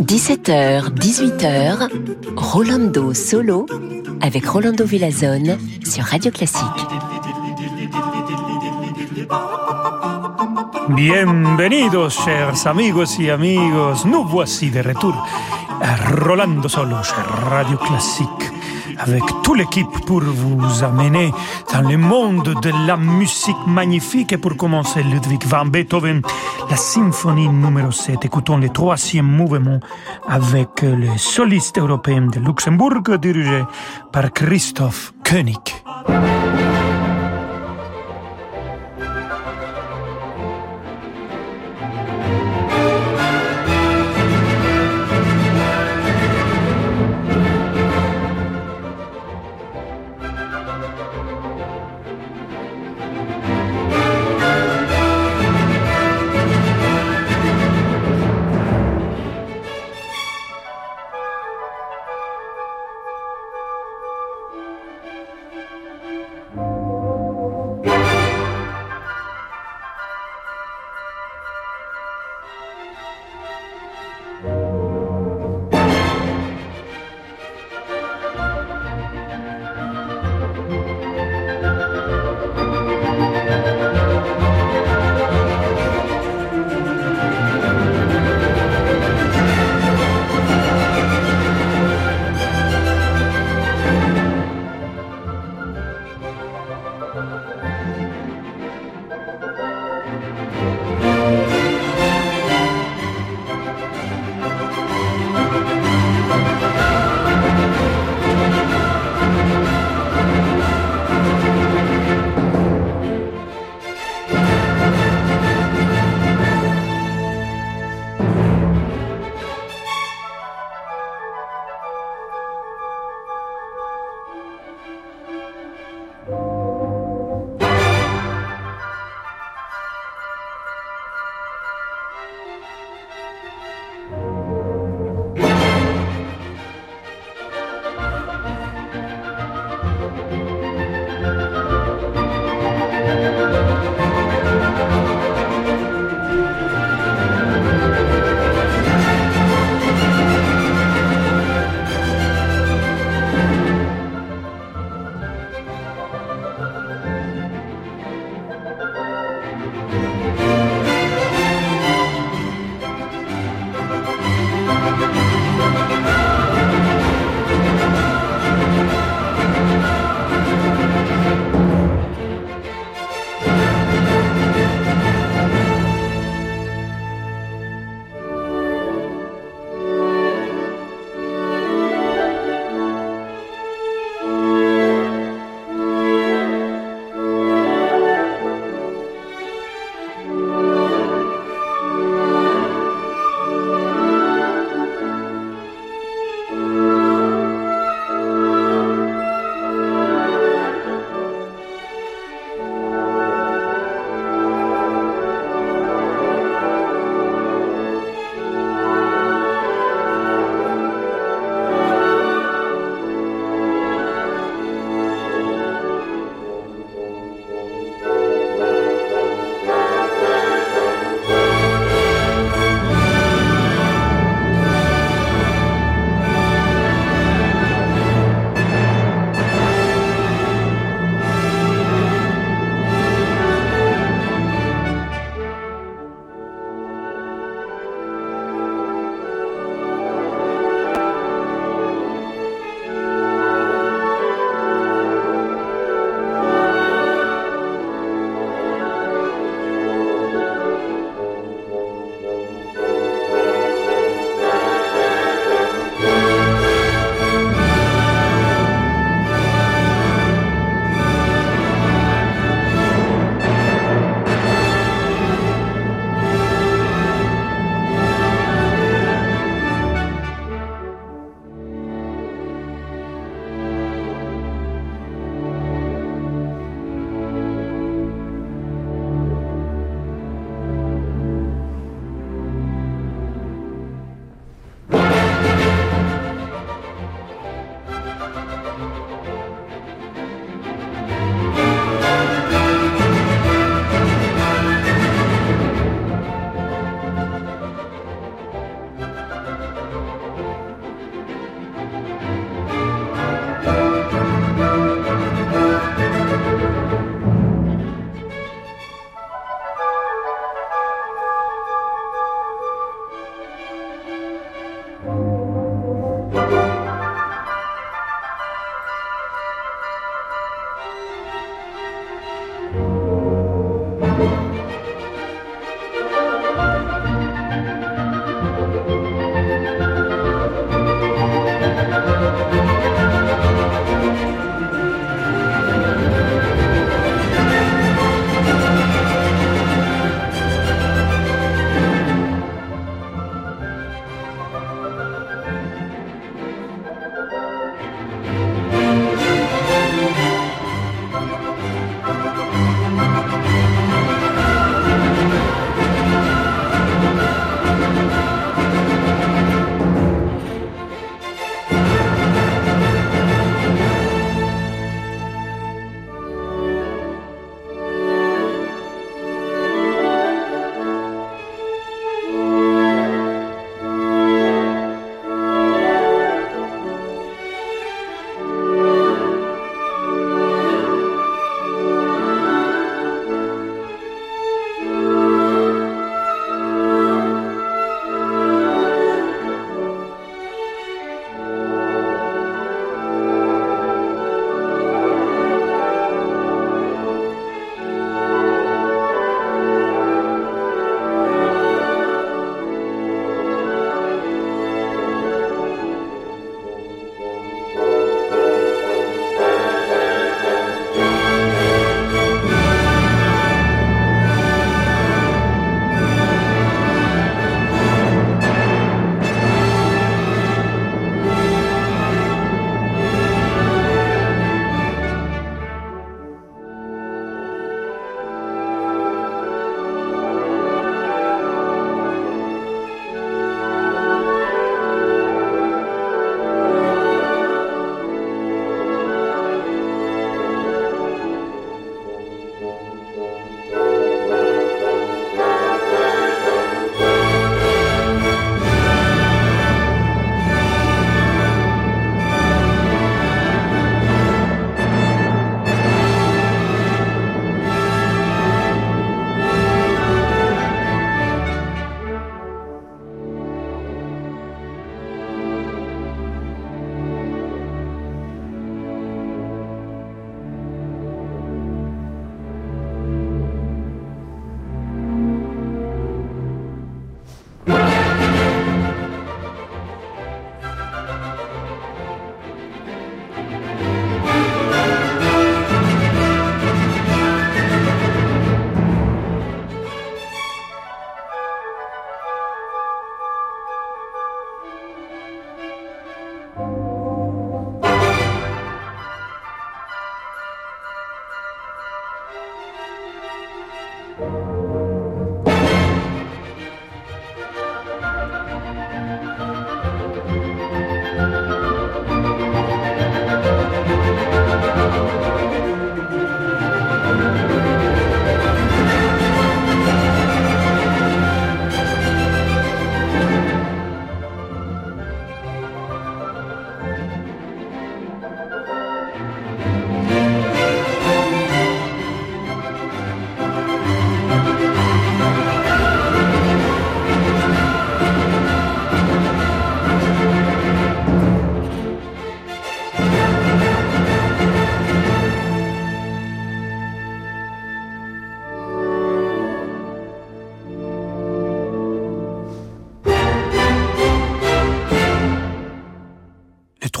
17h, 18h, Rolando Solo avec Rolando Villazone sur Radio Classique. Bienvenidos, chers amigos y amigos. Nous voici de retour à Rolando Solo sur Radio Classique avec toute l'équipe pour vous amener dans le monde de la musique magnifique. Et pour commencer, Ludwig van Beethoven, la symphonie numéro 7. Écoutons le troisième mouvement avec le soliste européen de Luxembourg dirigé par Christoph König.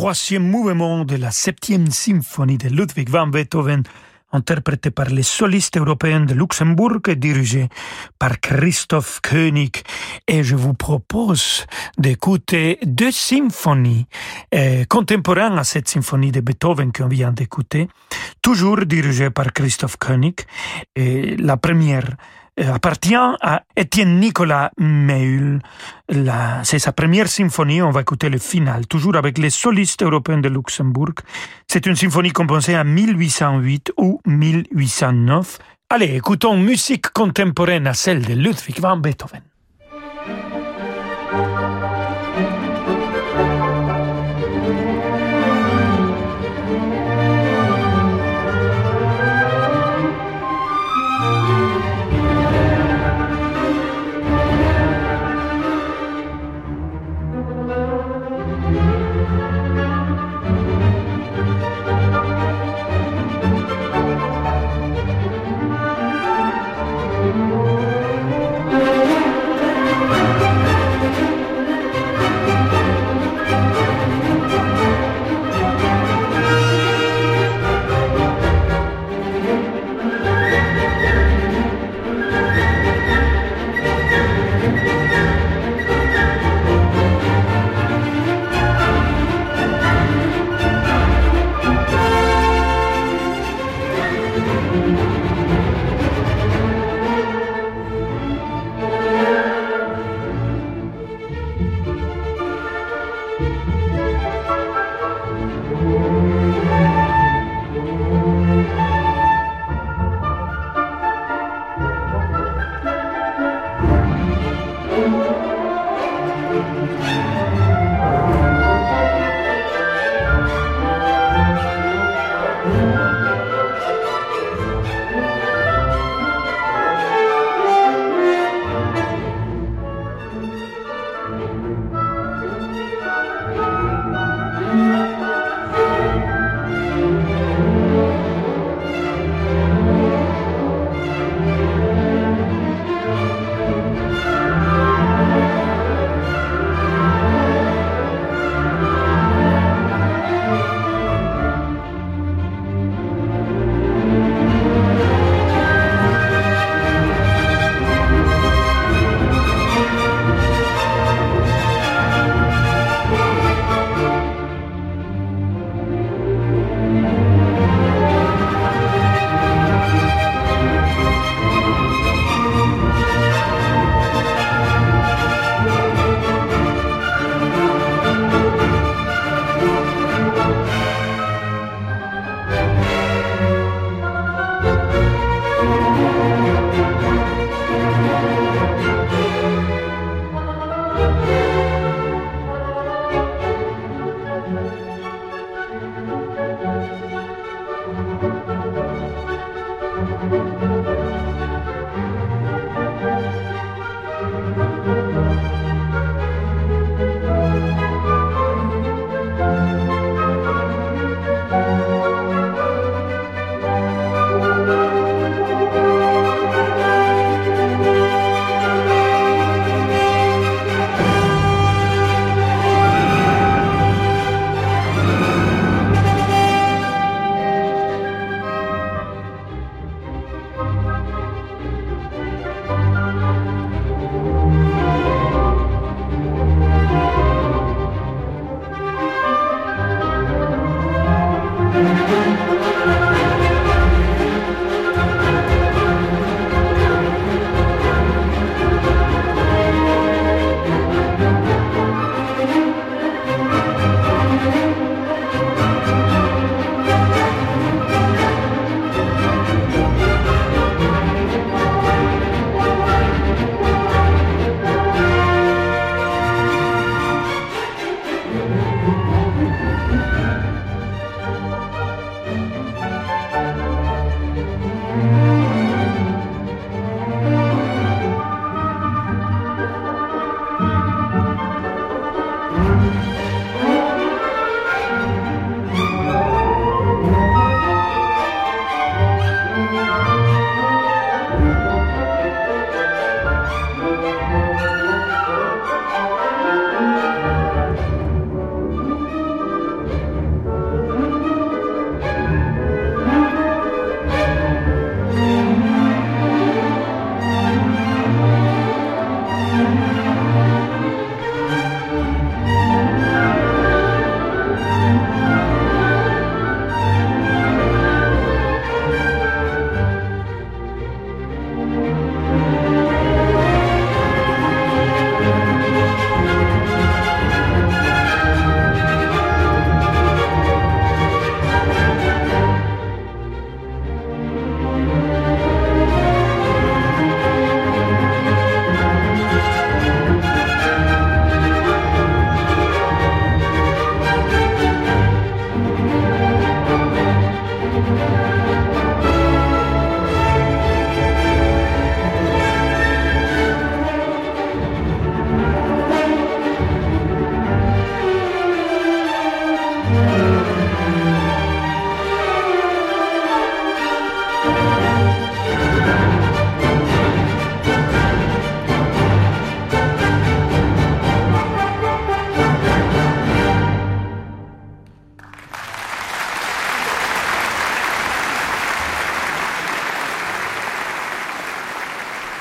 Troisième mouvement de la septième symphonie de Ludwig van Beethoven, interprété par les solistes européens de Luxembourg et dirigé par Christoph Koenig. Et je vous propose d'écouter deux symphonies euh, contemporaines à cette symphonie de Beethoven qu'on vient d'écouter, toujours dirigée par Christoph Koenig. Et la première appartient à Étienne Nicolas Meul. C'est sa première symphonie, on va écouter le final, toujours avec les solistes européens de Luxembourg. C'est une symphonie composée en 1808 ou 1809. Allez, écoutons musique contemporaine à celle de Ludwig van Beethoven.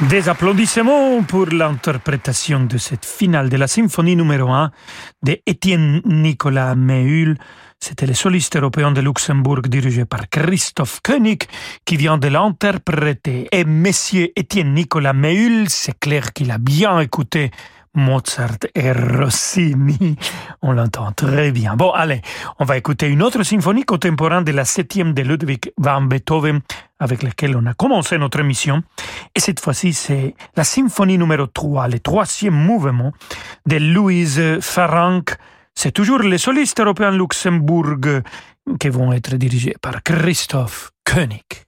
Des applaudissements pour l'interprétation de cette finale de la symphonie numéro 1 de Étienne Nicolas Méhul. C'était le soliste européen de Luxembourg dirigé par Christophe Koenig qui vient de l'interpréter. Et Monsieur Étienne Nicolas Méhul, c'est clair qu'il a bien écouté Mozart et Rossini. On l'entend très bien. Bon, allez, on va écouter une autre symphonie contemporaine de la septième de Ludwig van Beethoven avec laquelle on a commencé notre émission. Et cette fois-ci, c'est la symphonie numéro 3, le troisième mouvement de Louise Farranc. C'est toujours les solistes européens Luxembourg qui vont être dirigés par Christophe Koenig.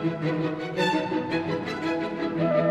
Thank you.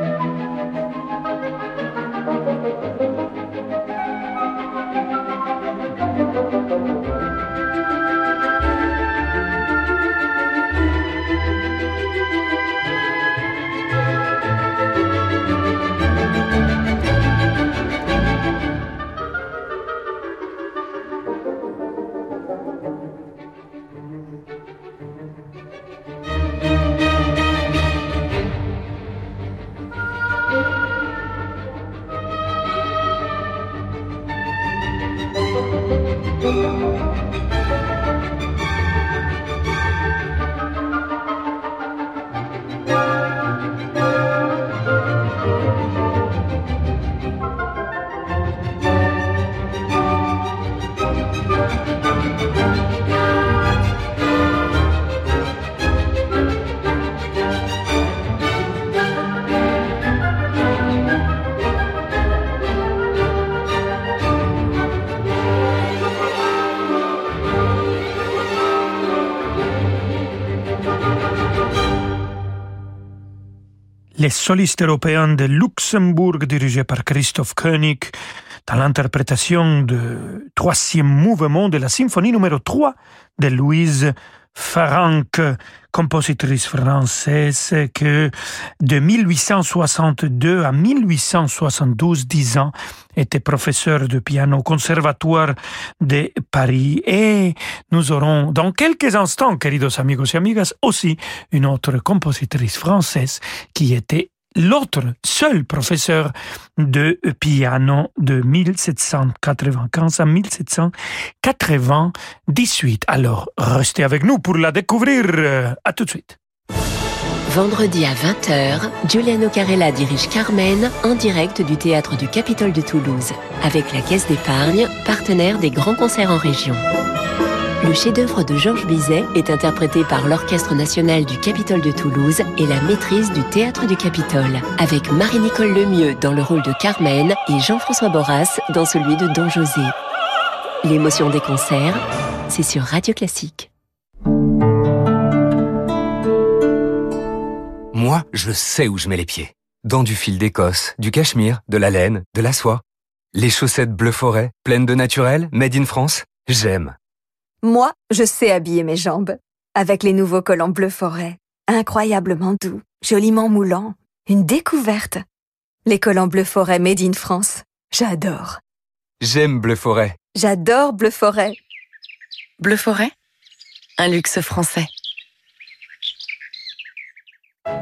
Les solistes européens de Luxembourg dirigés par Christoph Koenig dans l'interprétation du troisième mouvement de la symphonie numéro 3 de Louise Farranc, compositrice française que de 1862 à 1872, 10 ans, était professeur de piano au Conservatoire de Paris. Et nous aurons dans quelques instants, queridos amigos et amigas, aussi une autre compositrice française qui était l'autre seul professeur de piano de 1795 à 1798. Alors, restez avec nous pour la découvrir. À tout de suite. Vendredi à 20h, Giuliano Carella dirige Carmen en direct du théâtre du Capitole de Toulouse avec la Caisse d'épargne, partenaire des grands concerts en région. Le chef-d'œuvre de Georges Bizet est interprété par l'Orchestre national du Capitole de Toulouse et la maîtrise du Théâtre du Capitole, avec Marie-Nicole Lemieux dans le rôle de Carmen et Jean-François Borras dans celui de Don José. L'émotion des concerts, c'est sur Radio Classique. Moi, je sais où je mets les pieds. Dans du fil d'Écosse, du cachemire, de la laine, de la soie. Les chaussettes bleu forêt, pleines de naturel, made in France, j'aime. Moi, je sais habiller mes jambes. Avec les nouveaux collants bleu forêt. Incroyablement doux, joliment moulants. Une découverte. Les collants bleu forêt made in France. J'adore. J'aime bleu forêt. J'adore bleu forêt. Bleu forêt? Un luxe français.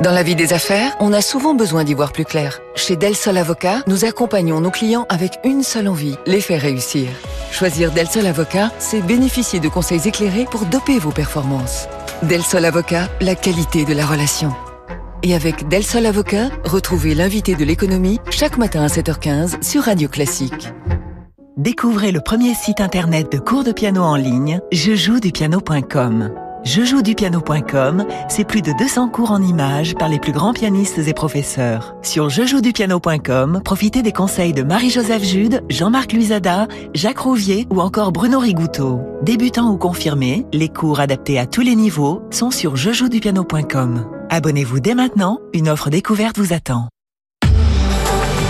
Dans la vie des affaires, on a souvent besoin d'y voir plus clair. Chez Del Sol Avocat, nous accompagnons nos clients avec une seule envie, les faire réussir. Choisir Del Sol Avocat, c'est bénéficier de conseils éclairés pour doper vos performances. Del Sol Avocat, la qualité de la relation. Et avec Del Sol Avocat, retrouvez l'invité de l'économie chaque matin à 7h15 sur Radio Classique. Découvrez le premier site internet de cours de piano en ligne, jejouedupiano.com. Jejouedupiano.com, c'est plus de 200 cours en images par les plus grands pianistes et professeurs. Sur jejouedupiano.com, profitez des conseils de Marie-Joseph Jude, Jean-Marc Luisada, Jacques Rouvier ou encore Bruno Rigouteau. Débutants ou confirmés, les cours adaptés à tous les niveaux sont sur jejouedupiano.com. Abonnez-vous dès maintenant, une offre découverte vous attend.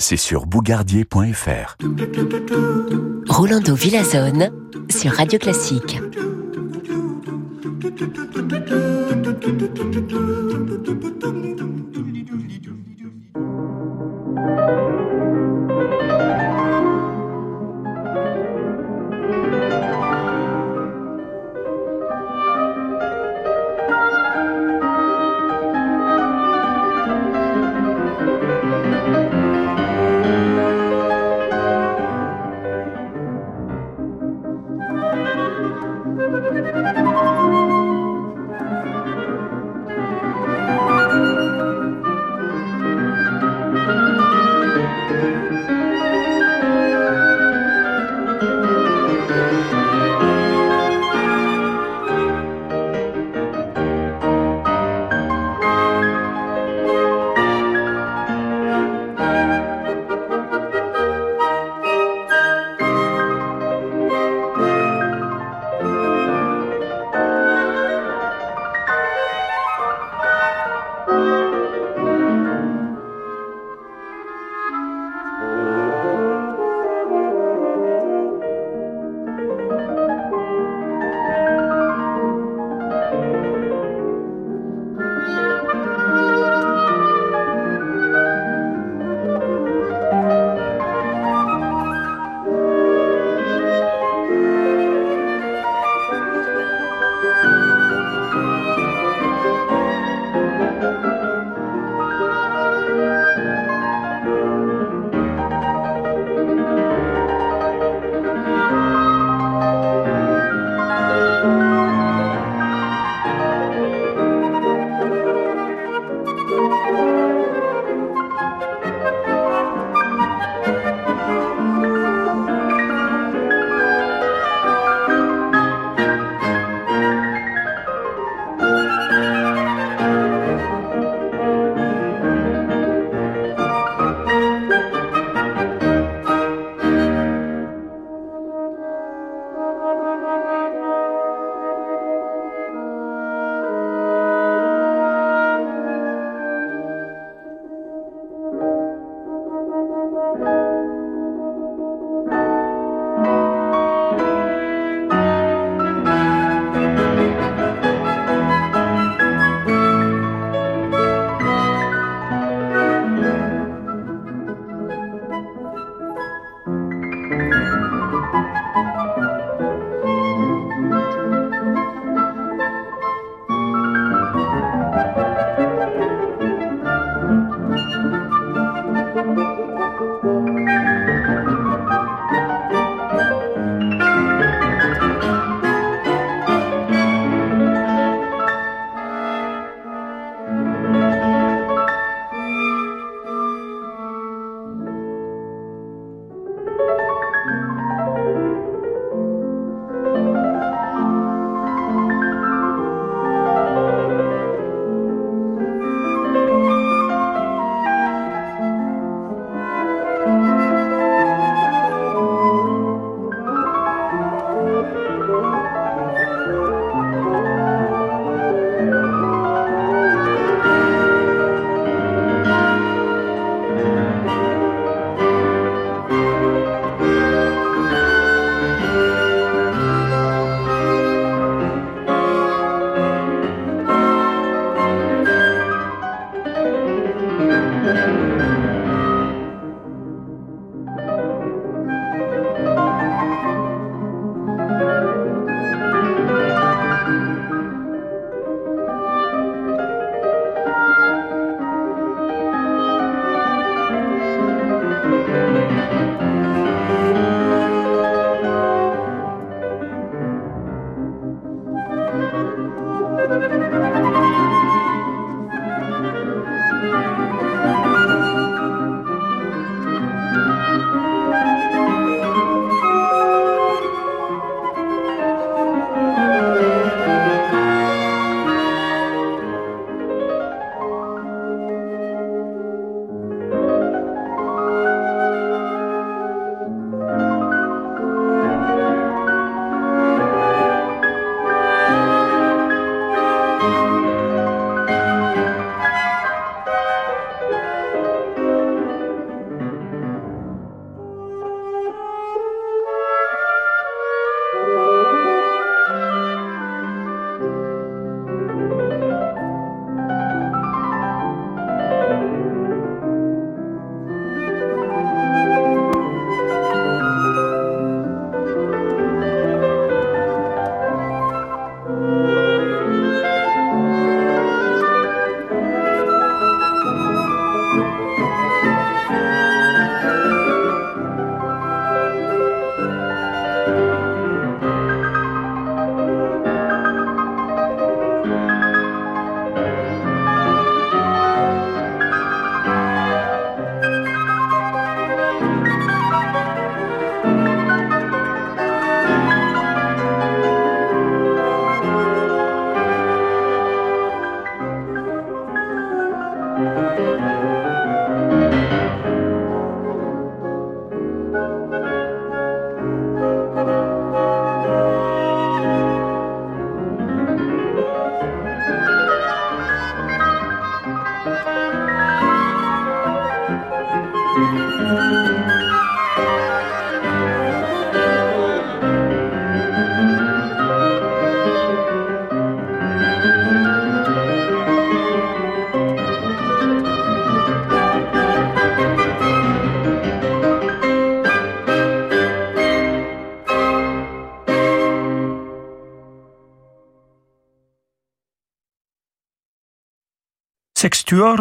c'est sur bougardier.fr. Rolando Villazone sur Radio Classique.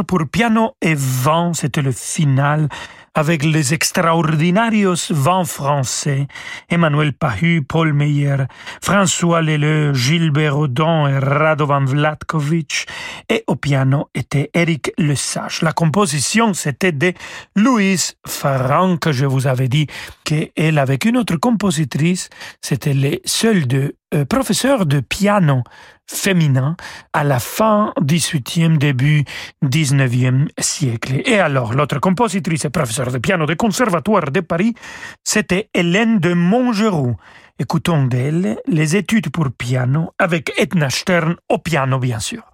Pour piano et vent, c'était le final avec les extraordinarios vents français, Emmanuel Pahu, Paul Meyer, François Leleu, Gilbert Audon et Radovan Vlatkovic, et au piano était Eric Lesage. La composition, c'était de Louise Farran, que je vous avais dit qu'elle, avec une autre compositrice, c'était les seuls deux euh, professeurs de piano féminin à la fin 18e, début 19e siècle. Et alors, l'autre compositrice et professeur de piano du Conservatoire de Paris, c'était Hélène de Montgeroux. Écoutons d'elle les études pour piano avec Edna Stern au piano, bien sûr.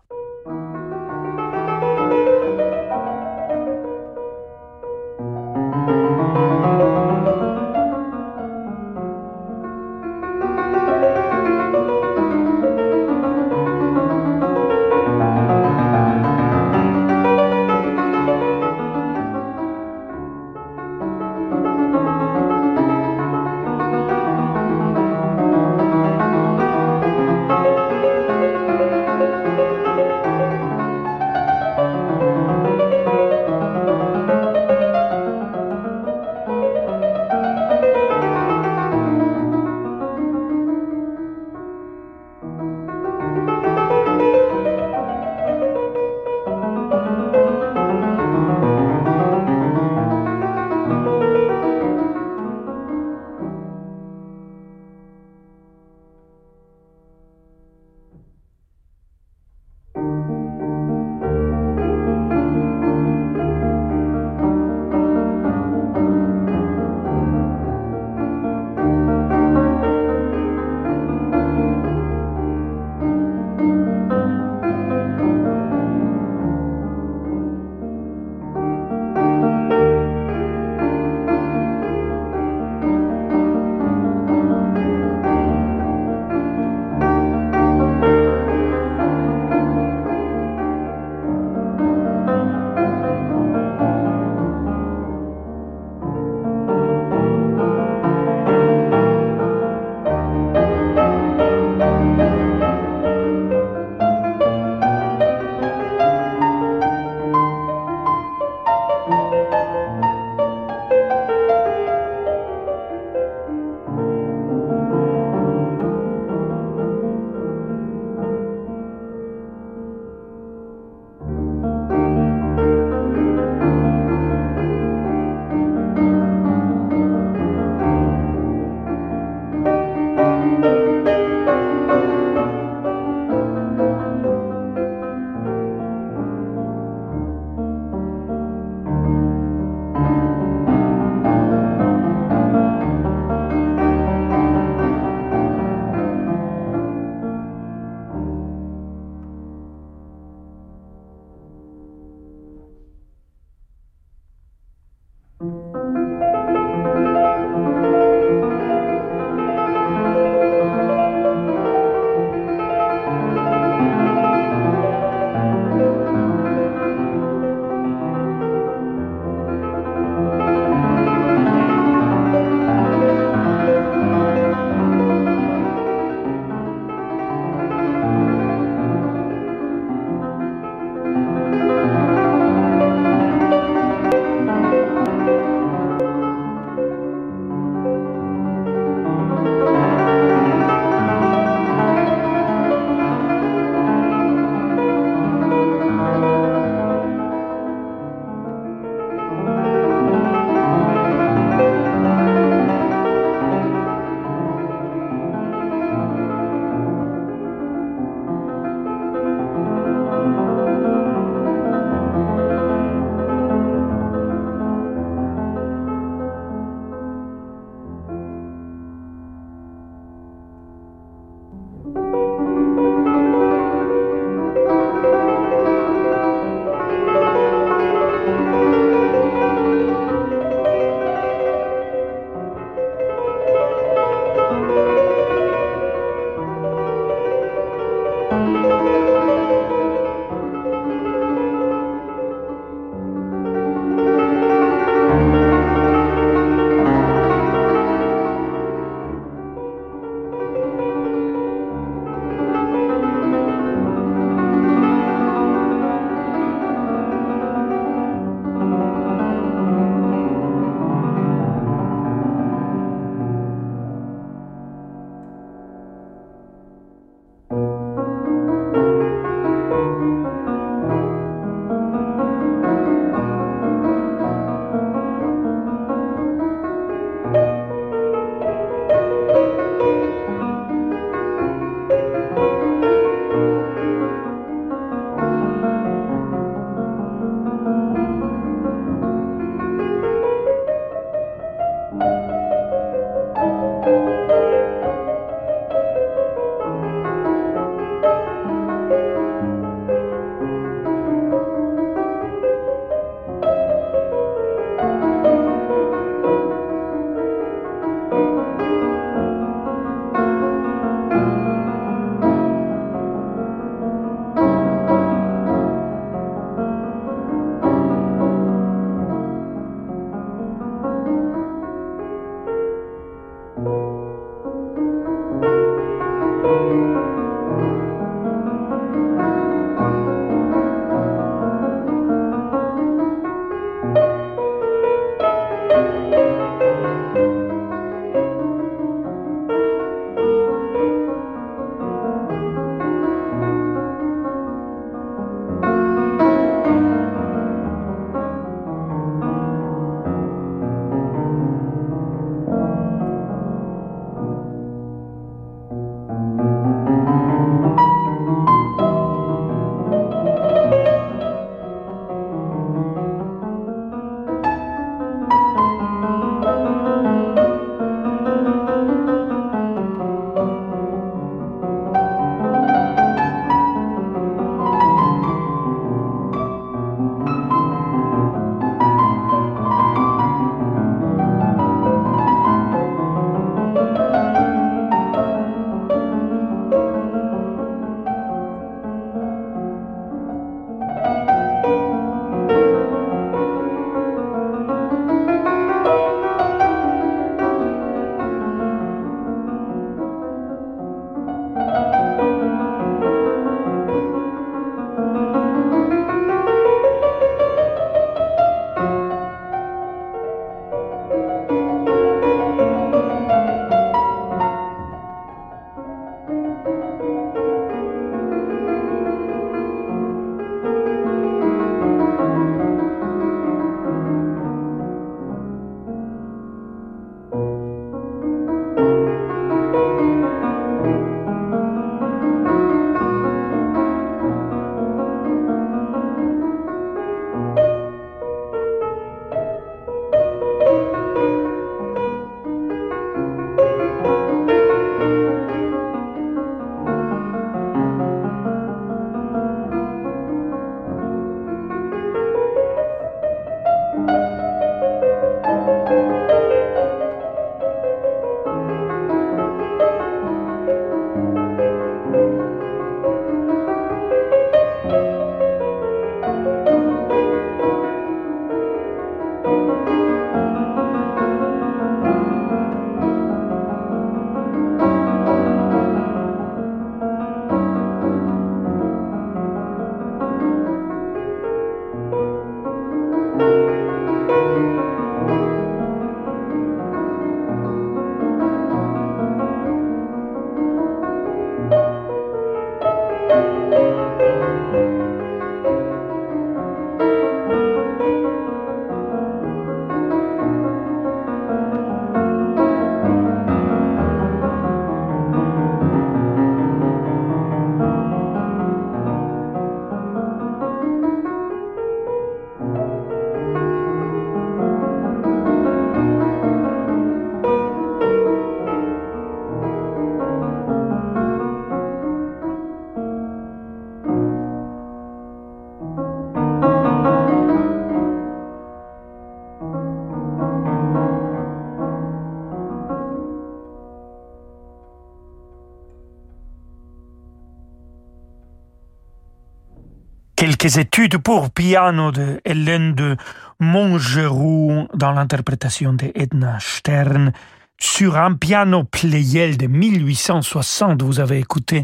Quelques études pour piano de Hélène de Montgeroux dans l'interprétation de Edna Stern sur un piano Pleyel de 1860, vous avez écouté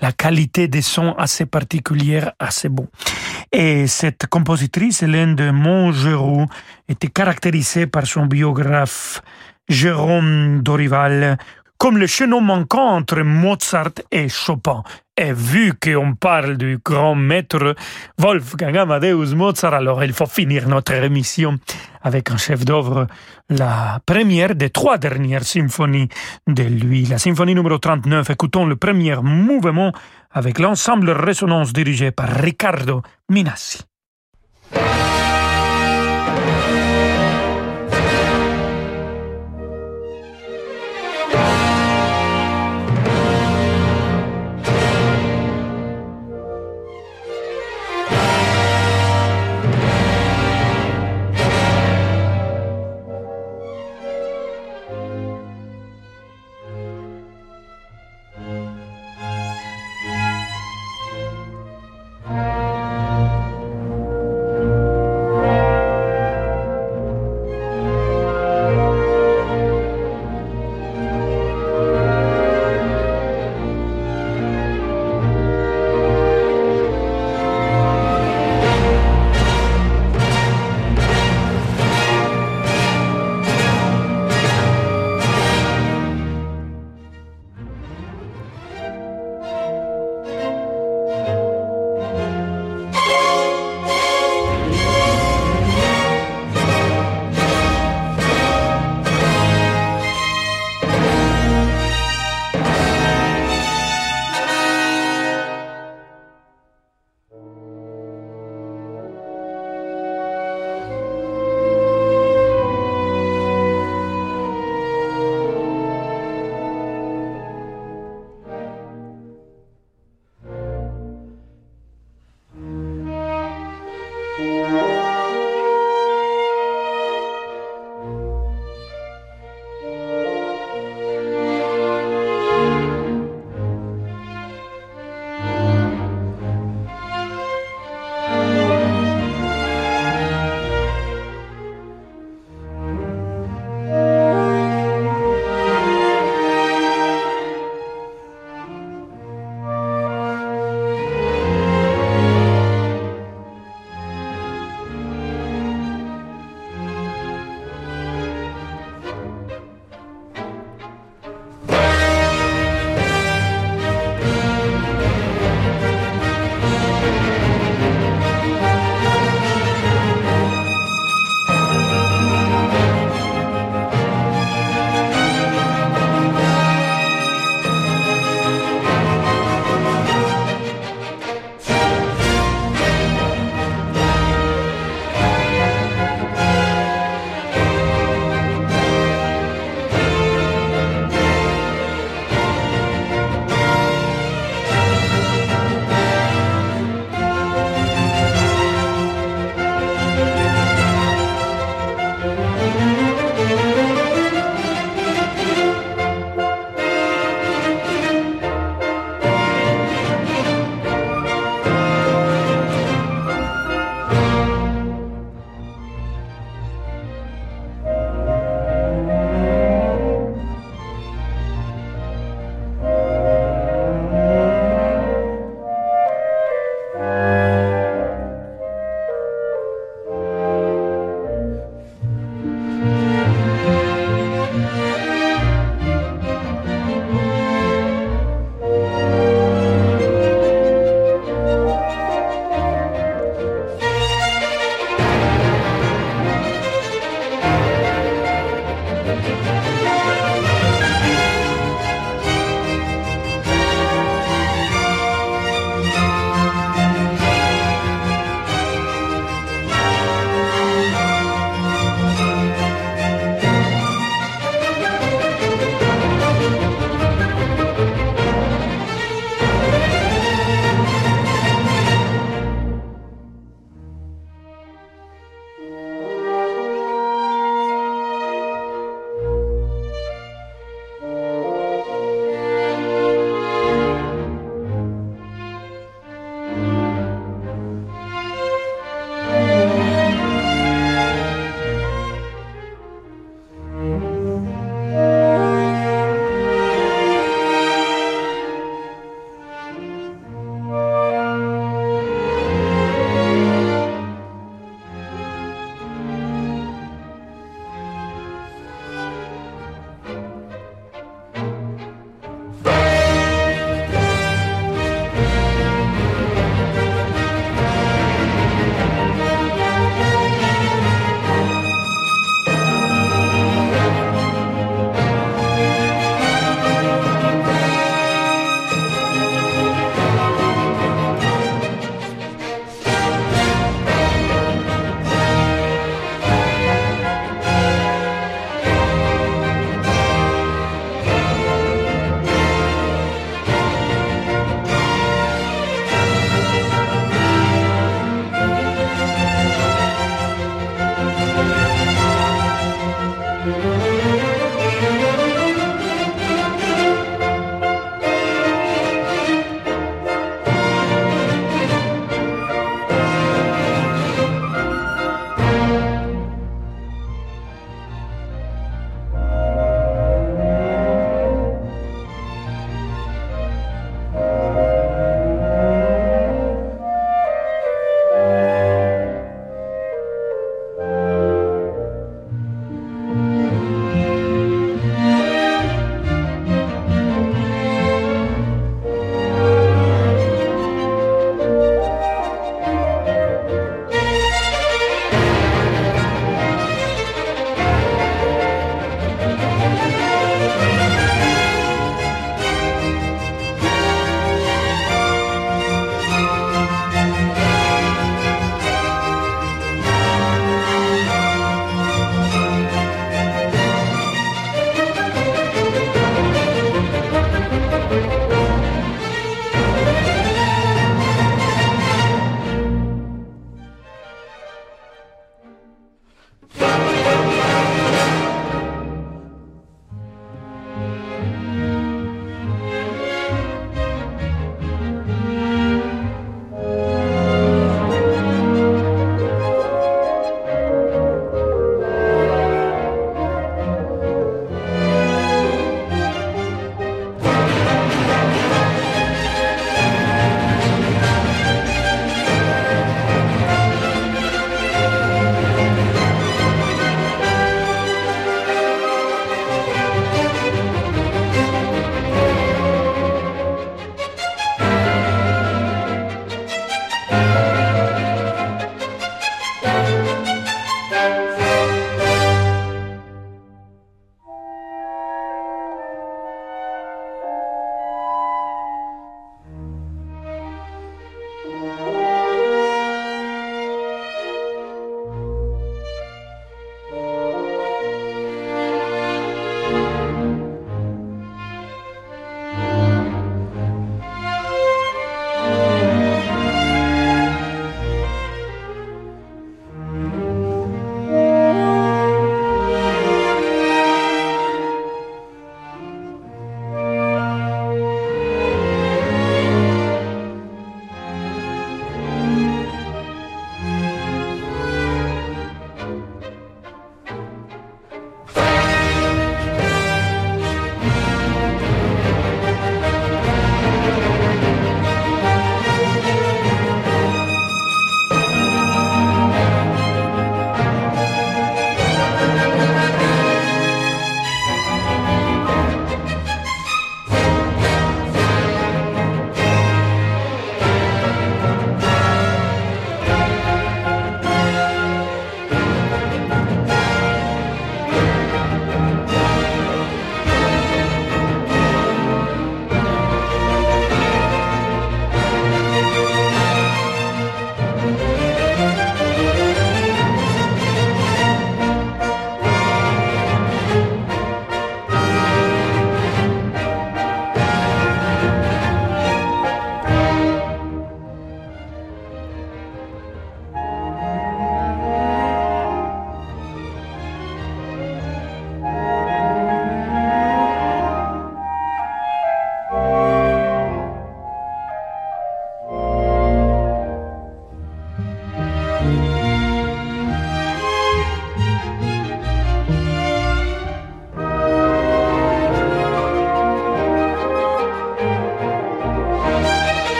la qualité des sons assez particulière, assez bon. Et cette compositrice, Hélène de Montgeroux, était caractérisée par son biographe Jérôme Dorival comme le chaînon manquant entre Mozart et Chopin. Et vu qu'on parle du grand maître Wolfgang Amadeus Mozart, alors il faut finir notre émission avec un chef-d'œuvre, la première des trois dernières symphonies de lui, la symphonie numéro 39. Écoutons le premier mouvement avec l'ensemble Résonance dirigé par Riccardo Minassi.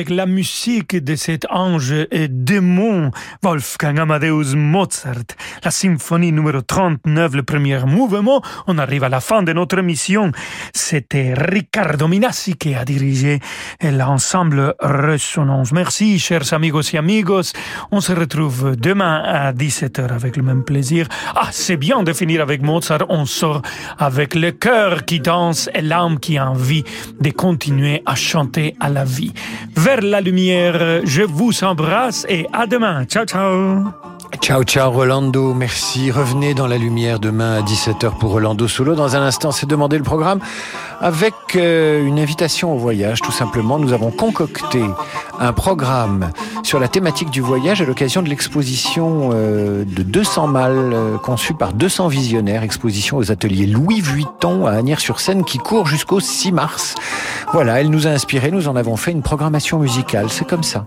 Avec la musique de cet ange et démon Wolfgang Amadeus Mozart, la symphonie numéro 39, le premier mouvement, on arrive à la fin de notre mission. C'était Riccardo Minassi qui a dirigé l'ensemble Résonance. Merci, chers amigos et amigos. On se retrouve demain à 17h avec le même plaisir. Ah, c'est bien de finir avec Mozart. On sort avec le cœur qui danse et l'âme qui a envie de continuer à chanter à la vie. Vers la lumière, je vous embrasse et à demain. Ciao, ciao. Ciao, ciao, Rolando. Merci. Revenez dans la lumière demain à 17h pour Rolando Solo. Dans un instant, c'est demander le programme avec euh, une invitation au voyage, tout simplement. Nous avons concocté un programme sur la thématique du voyage à l'occasion de l'exposition euh, de 200 mâles euh, conçue par 200 visionnaires, exposition aux ateliers Louis Vuitton à Agnières-sur-Seine qui court jusqu'au 6 mars. Voilà, elle nous a inspiré, nous en avons fait une programmation musicale, c'est comme ça.